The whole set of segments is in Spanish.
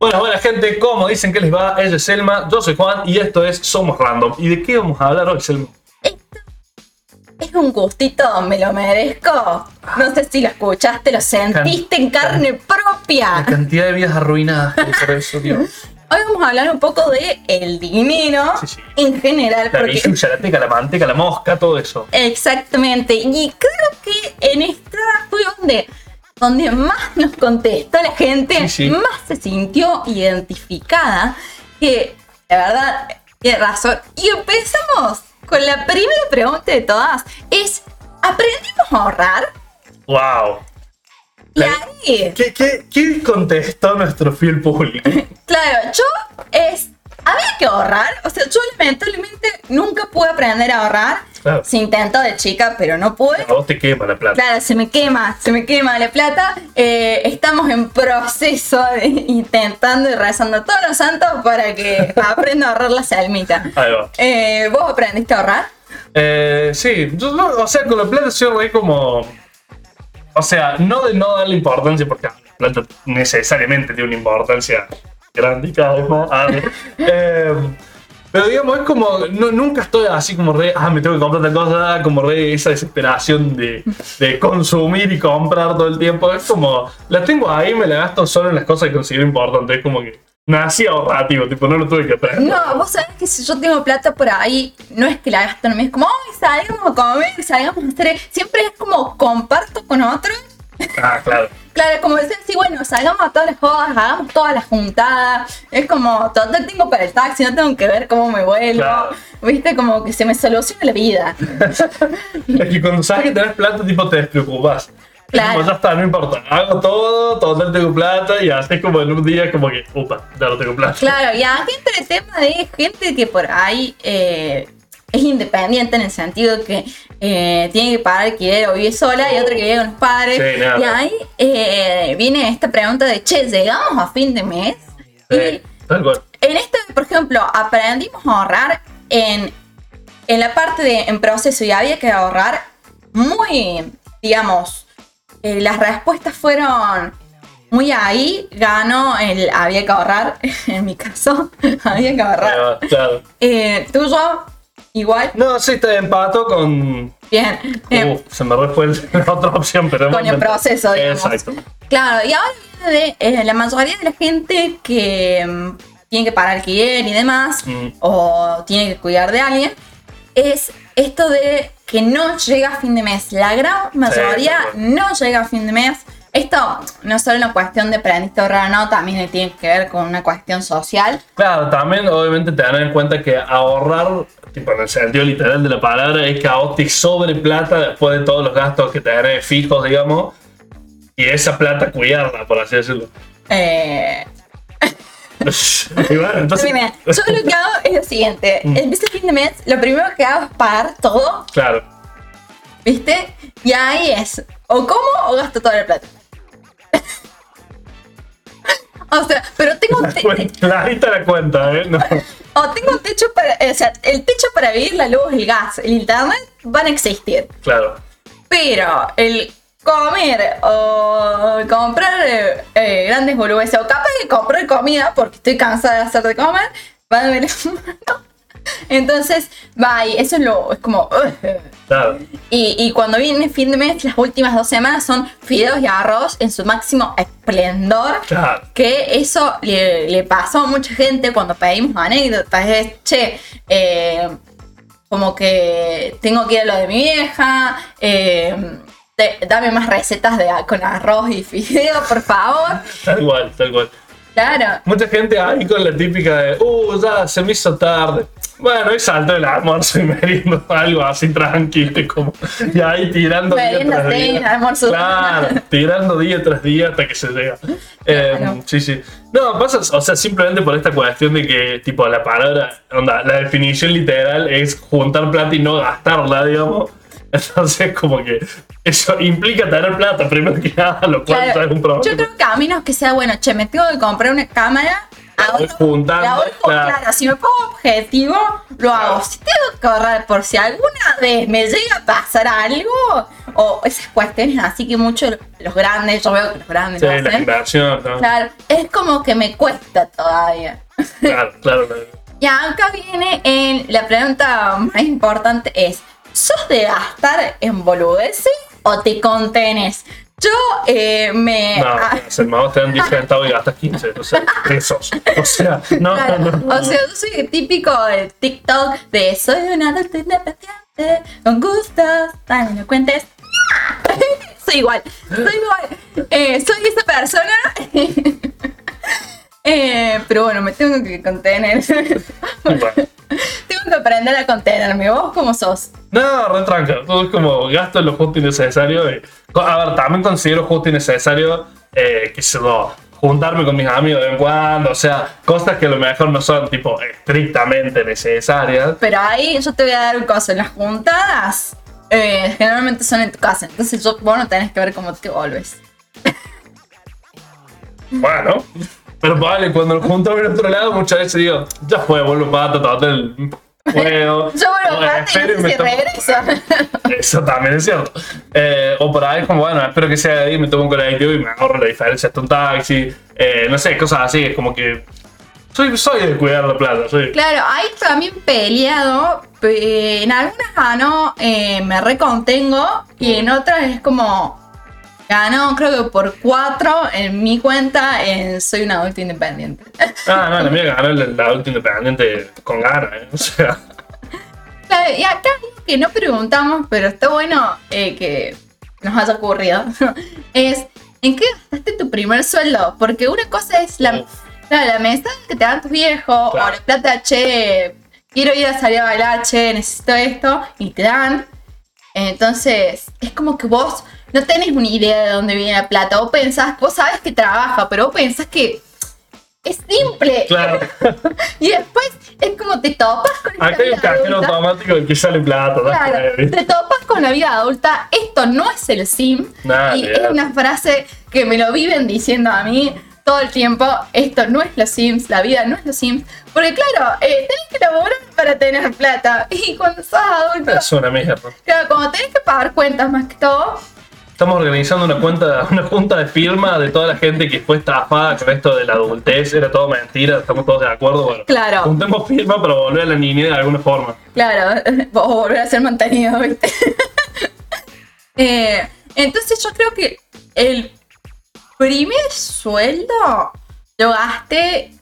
Bueno, buena gente, como dicen que les va, ella es Selma, yo soy Juan y esto es Somos Random. ¿Y de qué vamos a hablar hoy, Selma? Es un gustito, me lo merezco. No sé si lo escuchaste, lo sentiste en carne La propia. cantidad de vidas arruinadas que por eso, Dios. Hoy vamos a hablar un poco de el dinero Sí, sí. en general. La porque billulla, la teca, la manteca, la mosca, todo eso. Exactamente. Y creo que en esta fue donde, donde más nos contestó la gente, Sí, sí. más se sintió identificada, que la verdad tiene razón. Y empezamos con la primera pregunta de todas. Es, ¿aprendimos a ahorrar? ¡Wow! Y ahí, ¿Qué, qué, qué contestó nuestro fiel público? claro, yo es... Había que ahorrar, o sea, yo lamentablemente nunca pude aprender a ahorrar. Claro. Se intentó de chica, pero no pude. A vos te quema la plata. Claro, se me quema, se me quema la plata. Eh, estamos en proceso de intentando y rezando todos los santos para que aprenda a ahorrar la salmita. Ahí va. Eh, ¿Vos aprendiste a ahorrar? Eh, sí, yo, no- o sea, con la plata soy re como. O sea, no de no darle importancia, porque la plata necesariamente tiene una importancia grande y cada vez más. Ah, eh, pero digamos, es como. no- nunca estoy así como re. Ah, me tengo que comprar tal cosa, como re esa desesperación de, de consumir y comprar todo el tiempo. Es como. La tengo ahí, me la gasto solo en las cosas que considero importantes. Es como que. Nací ahorrativo, tipo, no lo tuve que aprender. No, vos sabés que si yo tengo plata por ahí, no es que la gasto mí, es como, ay, salgamos a comer, salgamos a hacer. Siempre es como comparto con otros. Ah, claro. Claro, como decir, sí, bueno, salgamos a todas las jodas, hagamos todas las juntadas. Es como, total tengo para el taxi, no tengo que ver cómo me vuelvo. Claro. Viste, como que se me soluciona la vida. Es que cuando sabes que tenés plata, tipo, te despreocupas. Es Claro. Como ya está, no importa. Hago todo, total tengo plata y haces como en un día como que, upa, ya no tengo plata. Claro, y aquí entra el tema de gente que por ahí eh, es independiente en el sentido que eh, tiene que pagar o vive sola y otra que vive con los padres. Sí, y ahí eh, viene esta pregunta de, che, llegamos a fin de mes. Sí, tal cual. Y en esto, por ejemplo, aprendimos a ahorrar en, en la parte de en proceso y había que ahorrar muy, digamos, eh, las respuestas fueron muy ahí, ganó el había que ahorrar, en mi caso, había que ahorrar. va, claro. Eh, tuyo, igual, No, sí, te empato con. bien. Uh, se me fue la otra opción, pero. Con el proceso, digamos. Exacto. Claro, y ahora de eh, la mayoría de la gente que mm, tiene que pagar alquiler y demás, Mm. o tiene que cuidar de alguien, es esto de que no llega a fin de mes. La gran mayoría cual. no llega a fin de mes. Esto no es solo una cuestión de aprendiste a ahorrar, no, también tiene que ver con una cuestión social. Claro, también obviamente tener en cuenta que ahorrar, tipo en el sentido literal de la palabra, es que a vos te sobre plata después de todos los gastos que tenés fijos, digamos, y esa plata cuidarla, por así decirlo. Eh, y bueno, entonces. mira, yo lo que hago es lo siguiente. Mm. El fin de mes, lo primero que hago es pagar todo Claro. ¿Viste? Y ahí es, o como o gasto toda la plata. o sea, pero tengo un, La te- cuenta- Clarita la cuenta, ¿eh? No. o tengo un techo para, o sea, el techo para vivir, la luz, el gas, el internet van a existir. Claro. Pero el comer o comprar eh, eh, grandes boludeces o capaz de comprar comida porque estoy cansada de hacer de comer, van a ver Entonces, va, y eso es lo, es como... Claro. Y, y cuando viene fin de mes, las últimas dos semanas son fideos y arroz en su máximo esplendor. Claro. Que eso le, le pasó a mucha gente cuando pedimos anécdotas. Es, che, eh, como que tengo que ir a lo de mi vieja. eh, te- dame más recetas de, con arroz y fideo, por favor. Tal cual, tal cual. Claro. Mucha gente ahí con la típica de, uh, ya se me hizo tarde. Bueno, hoy salto el almuerzo y meriendo algo así tranquilo, como, y ahí tirando día tras día. almuerzo. Claro, tirando día tras día hasta que se llega. Eh, Claro. sí, sí. No, pasa, o sea, simplemente por esta cuestión de que, tipo, la palabra, onda, la definición literal es juntar plata y no gastarla, digamos. Entonces, como que eso implica tener plata, primero que nada, lo cual Claro, ya es un problema. Yo creo que a menos que sea, bueno, che, me tengo que comprar una cámara. ahorro- juntando, la claro. claro, si me pongo objetivo, lo hago. Si tengo que ahorrar por si alguna vez me llega a pasar algo, o esas cuestiones así que muchos los grandes, yo veo que los grandes Sí, lo la hacen. inversión, ¿no? Claro, es como que me cuesta todavía. Claro, claro, claro. Y acá viene en la pregunta más importante es, ¿sos de gastar en boludeces o te contenes? Yo eh, me... No, ah, el mago te dan 10 centavos y gastas 15, o sea, pesos. O sea, no, claro, no, no. O sea, yo soy el típico del TikTok de soy un adulto independiente, con gustos, tan elocuentes. soy igual, soy igual. Eh, soy esa persona. Eh, pero bueno, me tengo que contener. Bueno. tengo que aprender a contenerme. ¿Vos cómo sos? No, re tranca. Todo es como gasto lo justo y necesario. y- a ver, también considero justo y necesario, eh, que se lo juntarme con mis amigos de vez en cuando. O sea, cosas que a lo mejor no son, tipo, estrictamente necesarias. Pero ahí yo te voy a dar un coso. En las juntadas, eh, generalmente son en tu casa. Entonces yo, vos no tenés que ver cómo te volves. Bueno, pero vale, cuando lo junto en otro lado, muchas veces digo, ya fue, vuelvo pato, total, puedo. Yo vuelvo O, aparte y espero no me sé si tomo- regreso. Eso también es cierto. Eh, o por ahí es como, bueno, espero que sea de ahí, me tomo un colectivo y me ahorro la diferencia hasta un taxi. Eh, no sé, cosas así, es como que. Soy, soy de cuidar la plata, soy. Claro, ahí también peleado. pe- En algunas gano, eh, me recontengo. Y en otras es como. Ganó, creo que por cuatro en mi cuenta. En soy un adulto independiente. Ah, no, la mía ganó la, la adulto independiente con ganas, ¿eh? O sea. Claro, y acá que no preguntamos, pero está bueno eh, que nos haya ocurrido. es. ¿En qué gastaste tu primer sueldo? Porque una cosa es la, la mesa que te dan tus viejos, Claro. o la plata, che, quiero ir a salir a bailar, che, necesito esto, y te dan. Entonces, es como que vos no tenés una idea de dónde viene la plata. Vos pensás, vos sabes que trabaja, pero vos pensás que es simple. Claro. Y después es como te topas con esta Acá hay un cajero automático del que sale plata. Claro, te topas con la vida adulta. Esto no es el sim. Nada, y ni es una frase que me lo viven diciendo a mí todo el tiempo. Esto no es los sims, la vida no es los sims. Porque claro, eh, tenés que laburar para tener plata. Y cuando sos adulto, Es una mierda. claro, cuando tenés que pagar cuentas más que todo, Estamos organizando una cuenta, una junta de firma de toda la gente que fue estafada con esto de la adultez, era todo mentira, estamos todos de acuerdo, bueno. Claro. Juntemos firma para volver a la niñez de alguna forma. Claro, o volver a ser mantenido, ¿viste? Eh, entonces yo creo que el primer sueldo lo gasté,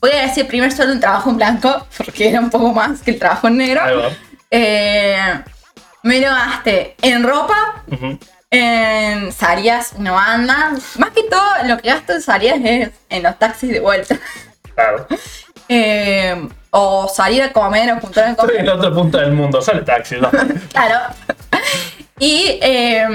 voy a decir primer sueldo en trabajo en blanco, porque era un poco más que el trabajo en negro. Ahí va. Eh, me lo gasté en ropa. En Sarias, una banda. Más que todo, lo que gasto en Sarias es en los taxis de vuelta. Claro. Eh, o salir a comer o juntar a Estoy comer. en la otra punta del mundo, sale taxi, ¿no? Claro. Y eh,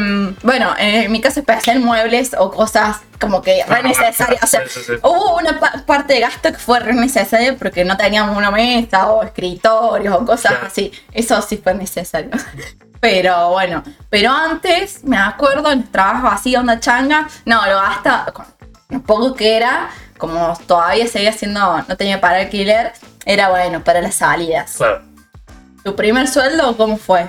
bueno, en mi caso especial, muebles o cosas como que re necesarias. O sea, Sí, sí, sí. hubo una pa- parte de gasto que fue re necesaria porque no teníamos una mesa o escritorios o cosas así. Eso sí fue necesario. Pero bueno, pero antes me acuerdo trabajos así, onda changa, no, lo gasta con lo poco que era, como todavía seguía siendo, no tenía para alquiler, era bueno para las salidas. Claro. ¿Tu primer sueldo cómo fue?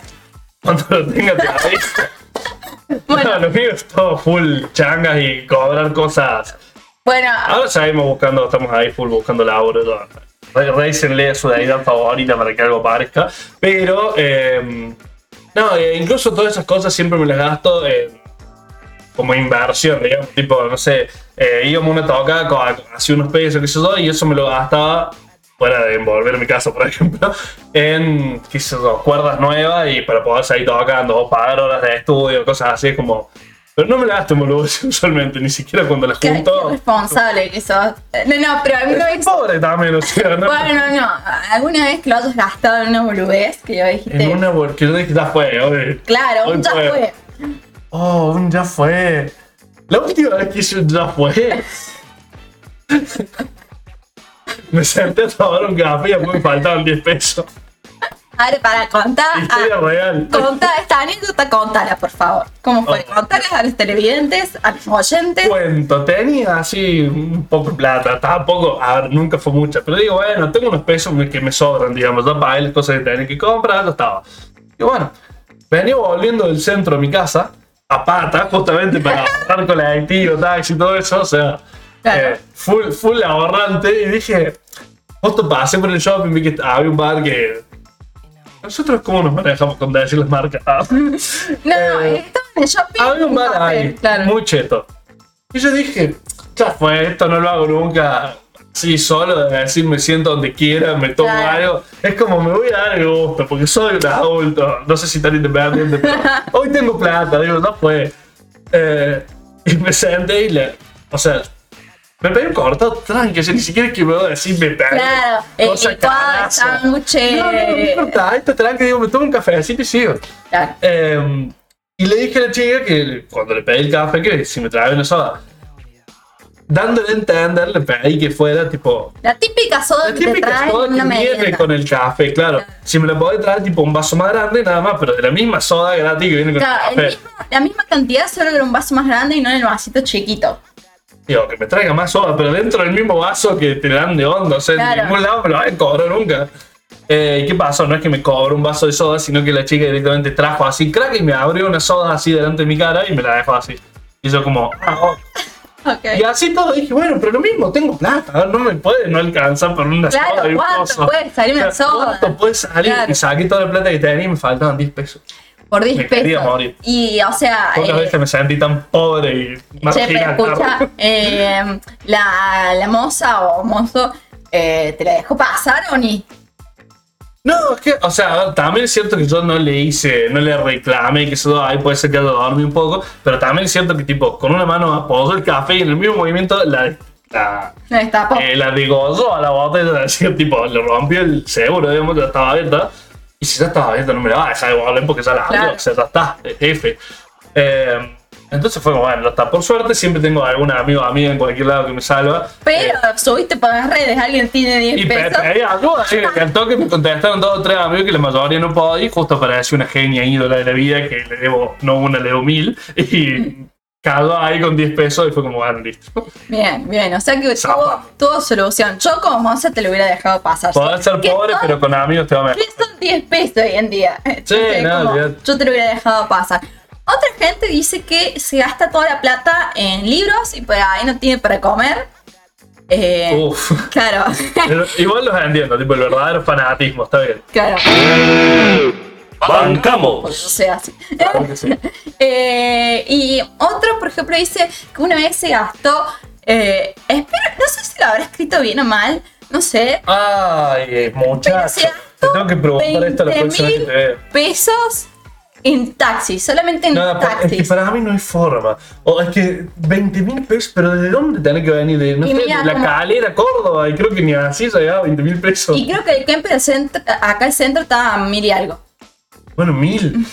Cuando lo tenga te. Bueno. No, lo mío es todo full changas y cobrar cosas. Bueno, Ahora seguimos buscando, estamos ahí full buscando laburo. todo. Re- Réisenle a su deidad favorita para que algo parezca. Pero, eh, no, eh, incluso todas esas cosas siempre me las gasto en- como inversión, digamos. Tipo, no sé, eh, íbamos una toca con así unos pesos, qué sé yo, y eso me lo gastaba, fuera de envolver mi casa, por ejemplo, en, qué sé cuerdas nuevas y para poder seguir tocando o pagar horas de estudio, cosas así, como. Pero no me las gasto en boludeces usualmente, ni siquiera cuando las qué, junto. qué responsable que sos. No, no, pero alguna vez. Pobre también, o sea, ¿no? Bueno, no, alguna vez que lo hayas gastado en una boludez que yo dijiste. En una porque yo dije, ya fue, hoy. Claro, hoy ya fue. Oh, un ya fue. La última vez que hice un ya fue. me senté a tomar un café y después me faltaban 10 pesos. A ver, para contar. Historia ah, real. Conta esta anécdota, contala, por favor. ¿Cómo fue? Oh. Contala a los televidentes, a los oyentes. Cuento, tenía así un poco de plata, tampoco, a ver, nunca fue mucha, pero digo, bueno, tengo unos pesos que me sobran, digamos, ya pagué las cosas que tenía que comprar, ya estaba. Y bueno, venía volviendo del centro a mi casa, a pata, justamente para ahorrar colectivo, taxi y todo eso, o sea, Claro. eh, full, full ahorrante, y dije, justo pasé por el shopping, vi que había un bar que... Nosotros cómo nos manejamos con decir las marcas. Ah. No, Eh, en el shopping. Había un bar ahí, Claro. muy cheto. Y yo dije, ya fue, esto no lo hago nunca así solo, de decir me siento donde quiera, me tomo Claro. algo. Es como me voy a dar el gusto, porque soy un adulto, no sé si tan independiente, pero hoy tengo plata, digo, no fue. Eh, y me senté y le, o sea, me pedí un cortado tranqui, o sea, ni siquiera es que me voy a decir me pedí. Claro, el licuado sándwich. No, no, no importa, esto tranqui, digo, me tomo un cafecito y sigo. Claro. Eh, y le dije a la chica que cuando le pedí el café, que si me traía una soda. Dándole a entender, le pedí que fuera tipo. La típica soda La que te típica traen soda una que viene con el café, claro. Si me la podés traer tipo un vaso más grande, nada más, pero de la misma soda gratis que viene con Claro, el el café. mismo- la misma cantidad, solo que en un vaso más grande y no en el vasito chiquito. Digo, que me traiga más soda, pero dentro del mismo vaso que te dan de onda, o sea, Claro. en ningún lado me lo van a cobrar nunca. Eh, ¿y ¿Qué pasó? No es que me cobró un vaso de soda, sino que la chica directamente trajo así, crack, y me abrió una soda así delante de mi cara y me la dejó así. Y yo como, ah, oh. Y así todo dije, bueno, pero lo mismo, tengo plata, no me puede no alcanzar por una Claro, soda y un ¿cuánto puede salir una soda? ¿Cuánto puede salir? Claro. Y saqué toda la plata que tenía y me faltaban 10 pesos. Por 10 me quería pesos. morir. Y, o sea, Pocas eh, veces me sentí tan pobre y marginal. escucha, eh, la, la moza o mozo, eh, ¿te la dejó pasar o ni? No, es que, o sea, también es cierto que yo no le hice, no le reclamé que eso ahí puede ser que haya dormido un poco, pero también es cierto que, tipo, con una mano apoyó el café y en el mismo movimiento la, la, destapó. eh, la degolló a la botella, así, tipo, le rompió el seguro, digamos, ya estaba abierta. Y si ya estaba abierta, no me la va a dejar devolver porque ya la abrió, Claro. o sea, ya está, eh, F. Eh, entonces fue como, bueno, ya está. Por suerte siempre tengo algún amigo o amiga en cualquier lado que me salva. pero subiste por las redes, alguien tiene 10 Y pe- pesos. pedí ayuda, sí, que al toque me contestaron dos o tres amigos que la mayoría no podía, y justo apareció una genia ídola de la vida que le debo, no una, le debo mil, y cagó ahí con 10 pesos y fue como, bueno, listo. Bien, bien, o sea que tuvo, Zapa. tuvo solución. Yo como moza te lo hubiera dejado pasar. Podés ser ¿Qué pobre, son- pero con amigos te va mejor. ¿Qué son 10 pesos hoy en día? Entonces, no, como, yo te lo hubiera dejado pasar. Otra gente dice que se gasta toda la plata en libros y pues ahí no tiene para comer. Eh, Uf. Claro, igual los entiendo, tipo el verdadero fanatismo, está bien. claro, Bancamos. así. Claro que sí. Eh, y otro, por ejemplo, dice que una vez se gastó, eh, espero, no sé si lo habrá escrito bien o mal, no sé, Ay, eh, pero muchacho. se Te tengo que preguntar esto la próxima vez que te vea. pesos en taxi, solamente en No, pa- es que taxis. para mí no hay forma. O es que 20 mil pesos, pero ¿de dónde tiene que venir? De, no Y sé, mira, de la como- calera, Córdoba, y creo que ni así llegaba 20 mil pesos. Y creo que el Kemper del centro, acá el centro está a mil y algo. Bueno, mil.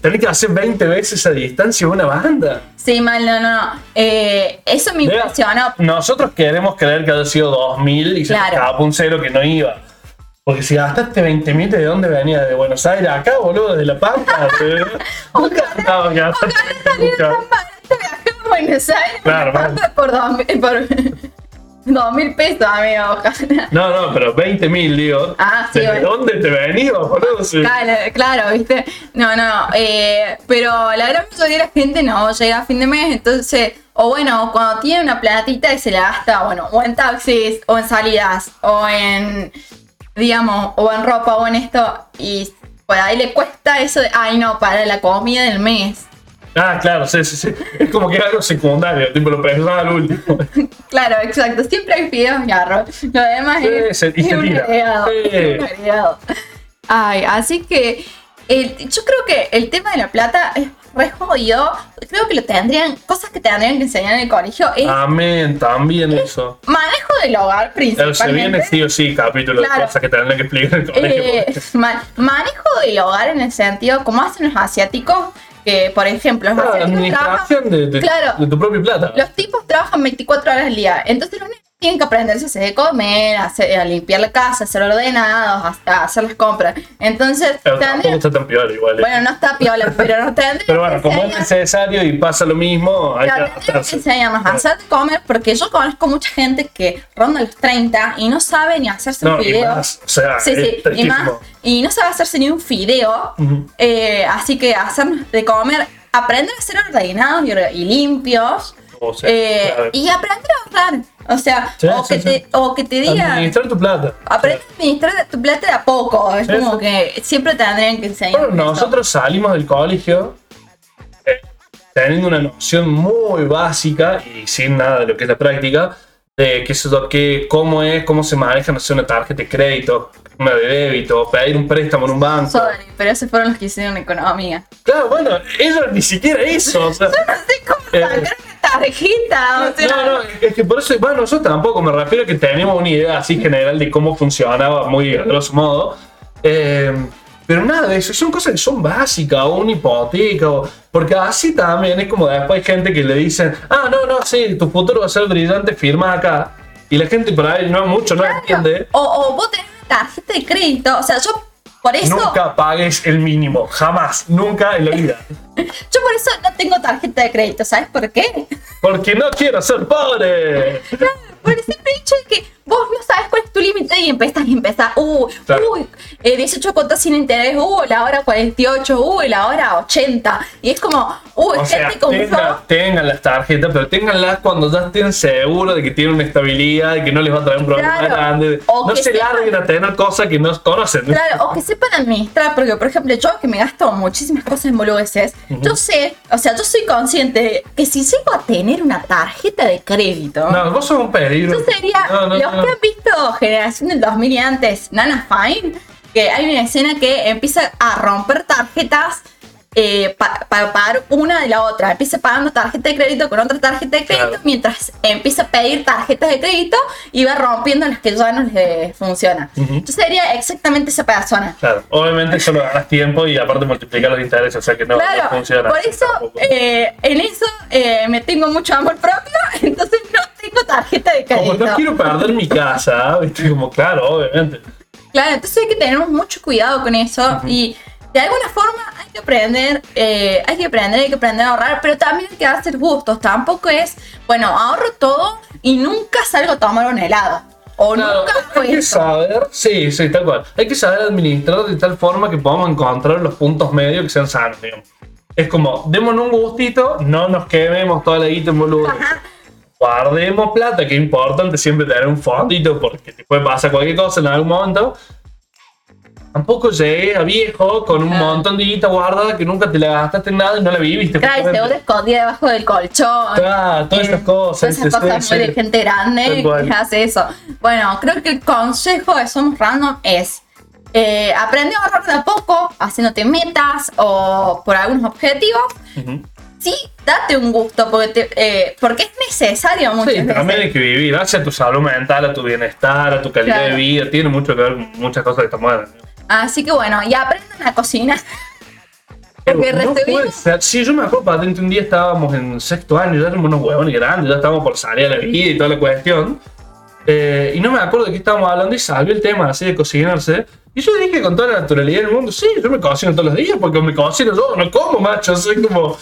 Tenés que hacer 20 veces esa distancia una banda. Sí, mal, no, no, no. Eh, eso me impresionó. Nosotros queremos creer que haya sido 2000 y se Claro. escapó un cero que no iba. Porque si gastaste 20 mil, ¿de dónde venía? ¿De Buenos Aires acá, boludo? ¿De La Pampa? ¿De- Nunca estaba que gastaste 20 lucas. Barato viajar a Buenos Aires Claro, por, por dos mil, pesos, amigo. No, no, pero 20 mil, digo. Ah, sí, ¿De dónde te boludo? Sí. Claro, claro, viste. No, no, eh, pero la gran mayoría de la gente no llega a fin de mes, entonces, o bueno, cuando tiene una platita y se la gasta, bueno, o en taxis, o en salidas, o en, digamos, o en ropa, o en esto, y por ahí le cuesta eso de, ay no, para la comida del mes. Ah, claro, sí, sí, sí. Es como que es algo secundario, tipo lo pensaba al último. Claro, exacto, siempre hay fideos y arroz. Lo demás Sí, es, se- es se un agregado, Sí. es un agregado. Ay, así que el- yo creo que el tema de la plata es re jodido. Creo que lo tendrían, cosas que tendrían que enseñar en el colegio es Amén, también eso. manejo del hogar Pero se viene principalmente. sí o sí capítulo Claro. de cosas que tendrán que explicar en el colegio. Eh, ma- manejo del hogar en el sentido, como hacen los asiáticos, que por ejemplo, los Ah, asiáticos trabajan administración de, de- Claro. de tu propia plata. Los tipos trabajan 24 horas al día. Entonces los tienen que aprenderse a hacer de comer, a, hacer- a limpiar la casa, a hacer ordenados, a, a hacer las compras. Entonces, Pero está tan peor igual. ¿eh? bueno, no está piola, pero no tendría Pero bueno, como es necesario y pasa lo mismo, hay que enseñarnos a hacer de comer porque yo conozco mucha gente que ronda los 30 y no sabe ni hacerse No, un y fideo. más, o sea, Sí, sí, y más. Y no sabe hacerse ni un fideo. Eh, así que hacernos de comer, aprender a ser ordenados y, limpios. O sea, eh, y aprender a ahorrar. O sea, Sí, o, sí, que sí. Te, o que te digan. Administrar tu plata. Aprende a administrar tu plata de a poco. Es como que siempre tendrían que enseñar. Bueno, eso. nosotros salimos del colegio eh, teniendo una noción muy básica y sin nada de lo que es la práctica de qué sé yo, qué, cómo es, cómo se maneja no sé, una tarjeta de crédito, una de débito, pedir un préstamo en un banco. Sorry, pero esos fueron los que hicieron economía. Claro, bueno, ellos ni siquiera eso. O sea, Yo no sé cómo Eh. sacar una tarjeta. O sea, no, no, es que por eso, bueno, yo tampoco me refiero a que tenemos una idea así general de cómo funcionaba muy a grosso modo. Eh, pero nada eso, son cosas que son básicas, o una hipoteca, o- porque así también es como después hay gente que le dicen, ah, no, no, sí, tu futuro va a ser brillante, firma acá. Y la gente por ahí no mucho no entiende. O, o vos tenés una tarjeta de crédito. O sea, yo por eso. Nunca pagues el mínimo, jamás, nunca en la vida. Yo por eso no tengo tarjeta de crédito. ¿Sabes por qué? Porque no quiero ser pobre. Por el simple hecho de que vos no sabes cuál es tu límite y empezás y empezás. Uh, Claro. uy, eh, 18 cuotas sin interés. Uh, la hora 48. Uh, la hora 80. Y es como, uh, O sea, tengan, las tarjetas, pero tenganlas cuando ya estén seguros de que tienen una estabilidad, de que no les va a traer un problema Claro. grande. O No se sepan- larguen a tener cosas que no conocen. Claro, o que sepan administrar, porque por ejemplo yo que me gasto muchísimas cosas en boludeces, yo sé, o sea, yo soy consciente de que si llego a tener una tarjeta de crédito, No, vos sos un peligro. yo sería, No, no, los no. que han visto Generación del 2000 y antes, Nana Fine, que hay una escena que empieza a romper tarjetas eh, pa- para pagar una de la otra. Empieza pagando tarjeta de crédito con otra tarjeta de crédito, Claro. mientras empieza a pedir tarjetas de crédito y va rompiendo las que ya no le funcionan. Ujú. Yo sería exactamente esa persona. Claro, obviamente solo ganas tiempo y aparte multiplicar los intereses, o sea que no, claro, no funciona. por eso eh, en eso eh, me tengo mucho amor propio, entonces no tarjeta de Como crédito. no quiero perder mi casa, ¿viste? Como, claro, obviamente. Claro, entonces hay que tener mucho cuidado con eso y de alguna forma hay que aprender, eh, hay que aprender, hay que aprender a ahorrar, pero también hay que darse gustos. Tampoco es, bueno, ahorro todo y nunca salgo a tomar un helado. O Claro, nunca hay fue que eso. saber, sí, sí, tal cual. Hay que saber administrar de tal forma que podamos encontrar los puntos medios que sean sanos, digamos. Es como, démonos un gustito, no nos quememos toda la guita en boludo. Ajá. Guardemos plata, que es importante siempre tener un fondito porque te puede pasar cualquier cosa en algún momento. Tampoco llegué a viejo con un Claro. montón de guita guardada que nunca te la gastaste en nada y no la viviste. Claro, y seguro escondida debajo del colchón. Claro, todas esas cosas. Todas esas cosas muy de gente grande que hace eso. Bueno, creo que el consejo de Somos Random es eh, aprende a ahorrar de a poco, haciéndote metas o por algunos objetivos. Ujú. Sí, date un gusto porque, te- eh, porque es necesario muchas Sí, veces. también hay que vivir hacia tu salud mental, a tu bienestar, a tu calidad Claro. de vida. Tiene mucho que ver con muchas cosas que estamos hablando. Así que bueno, y aprendan a cocinar. Porque no recibimos- puede ser. Sí, yo me acuerdo, patente, un día estábamos en sexto año, ya éramos unos huevones grandes, ya estábamos por salir a la vida y toda la cuestión. Eh, y no me acuerdo de qué estábamos hablando y salió el tema así de cocinarse. Y yo dije con toda la naturalidad del mundo, sí, yo me cocino todos los días porque me cocino yo, no como, macho, soy como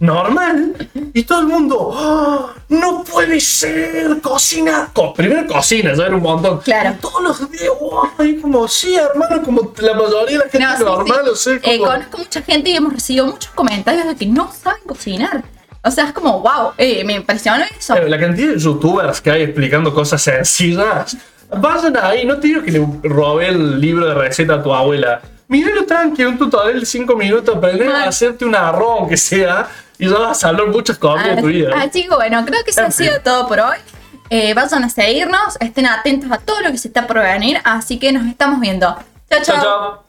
normal. Y todo el mundo, "Ah, no puede ser, cocina. Co- primero cocina, ya era un montón. Claro. Y todos los días, wow, y como, sí, hermano, como la mayoría de la gente No, sí, normal, sí. o sea, Eh, como... conozco mucha gente y hemos recibido muchos comentarios de que no saben cocinar. O sea, es como, wow, eh, me impresionó eso. Pero la cantidad de youtubers que hay explicando cosas sencillas. Vayan ahí, no te digo que le robé el libro de receta a tu abuela. Míralo tranqui, un tutorial de 5 minutos, aprender a hacerte un arroz, aunque sea, y ya vas a salvar muchas cosas de tu vida. Así que bueno, creo que eso En ha sido todo por hoy. Eh, vayan a seguirnos, estén atentos a todo lo que se está por venir, así que nos estamos viendo. chao. Chao, chao. chao.